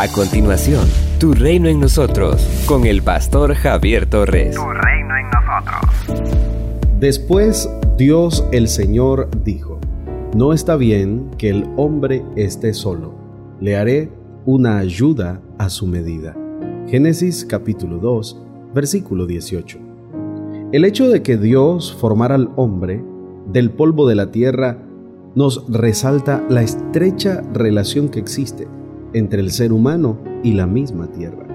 A continuación, Tu Reino en Nosotros, con el pastor Javier Torres. Tu reino en nosotros. Después Dios el Señor dijo, No está bien que el hombre esté solo, le haré una ayuda a su medida. Génesis capítulo 2, versículo 18. El hecho de que Dios formara al hombre del polvo de la tierra nos resalta la estrecha relación que existe entre el ser humano y la misma tierra.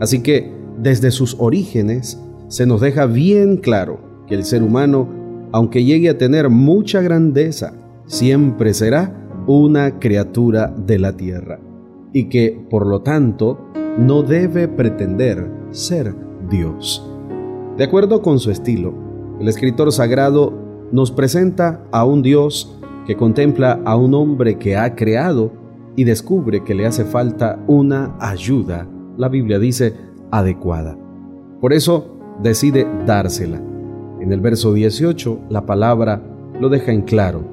Así que desde sus orígenes se nos deja bien claro que el ser humano, aunque llegue a tener mucha grandeza, siempre será una criatura de la tierra y que, por lo tanto, no debe pretender ser Dios. De acuerdo con su estilo, el escritor sagrado nos presenta a un Dios que contempla a un hombre que ha creado y descubre que le hace falta una ayuda, la Biblia dice, adecuada. Por eso decide dársela. En el verso 18 la palabra lo deja en claro.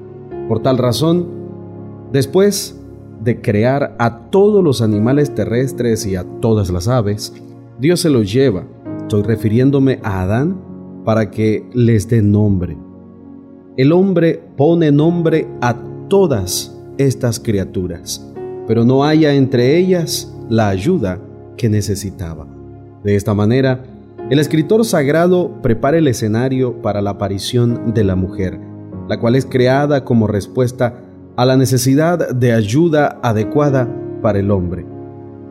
Por tal razón, después de crear a todos los animales terrestres y a todas las aves, Dios se los lleva. Estoy refiriéndome a Adán para que les dé nombre. El hombre pone nombre a todas estas criaturas pero no haya entre ellas la ayuda que necesitaba. De esta manera, el escritor sagrado prepara el escenario para la aparición de la mujer, la cual es creada como respuesta a la necesidad de ayuda adecuada para el hombre.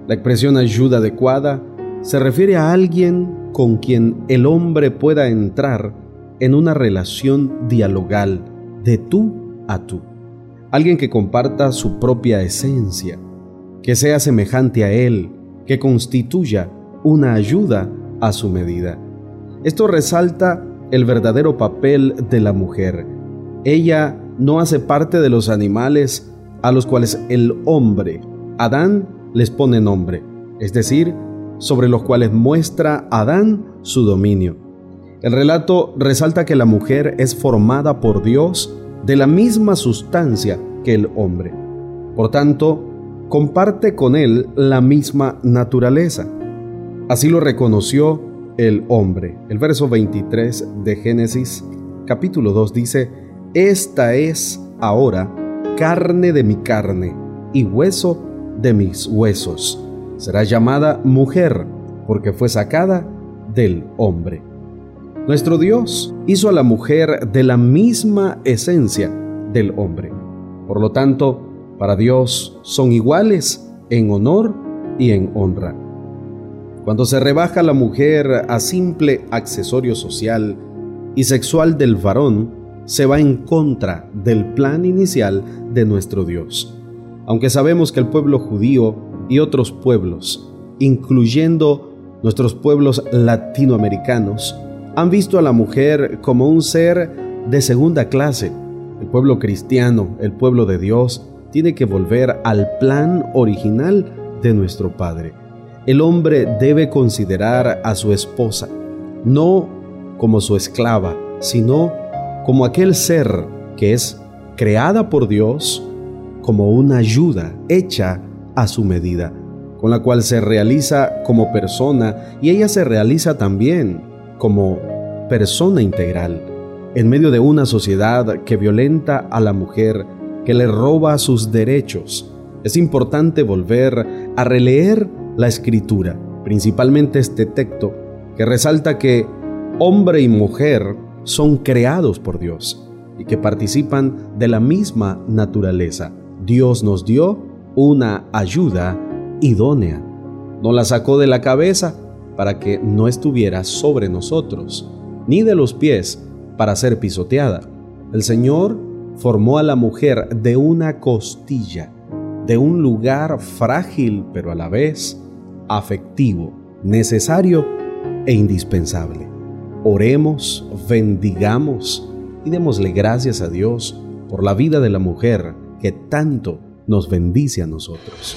La expresión ayuda adecuada se refiere a alguien con quien el hombre pueda entrar en una relación dialogal de tú a tú alguien que comparta su propia esencia, que sea semejante a Él, que constituya una ayuda a su medida. Esto resalta el verdadero papel de la mujer. Ella no hace parte de los animales a los cuales el hombre, Adán, les pone nombre, es decir, sobre los cuales muestra Adán su dominio. El relato resalta que la mujer es formada por Dios de la misma sustancia que el hombre. Por tanto, comparte con él la misma naturaleza. Así lo reconoció el hombre. El verso 23 de Génesis capítulo 2 dice, Esta es ahora carne de mi carne y hueso de mis huesos. Será llamada mujer porque fue sacada del hombre. Nuestro Dios hizo a la mujer de la misma esencia del hombre. Por lo tanto, para Dios son iguales en honor y en honra. Cuando se rebaja la mujer a simple accesorio social y sexual del varón, se va en contra del plan inicial de nuestro Dios. Aunque sabemos que el pueblo judío y otros pueblos, incluyendo nuestros pueblos latinoamericanos, han visto a la mujer como un ser de segunda clase. El pueblo cristiano, el pueblo de Dios, tiene que volver al plan original de nuestro Padre. El hombre debe considerar a su esposa no como su esclava, sino como aquel ser que es creada por Dios como una ayuda hecha a su medida, con la cual se realiza como persona y ella se realiza también como persona integral en medio de una sociedad que violenta a la mujer, que le roba sus derechos. Es importante volver a releer la escritura, principalmente este texto, que resalta que hombre y mujer son creados por Dios y que participan de la misma naturaleza. Dios nos dio una ayuda idónea. No la sacó de la cabeza para que no estuviera sobre nosotros, ni de los pies para ser pisoteada. El Señor formó a la mujer de una costilla, de un lugar frágil pero a la vez afectivo, necesario e indispensable. Oremos, bendigamos y démosle gracias a Dios por la vida de la mujer que tanto nos bendice a nosotros.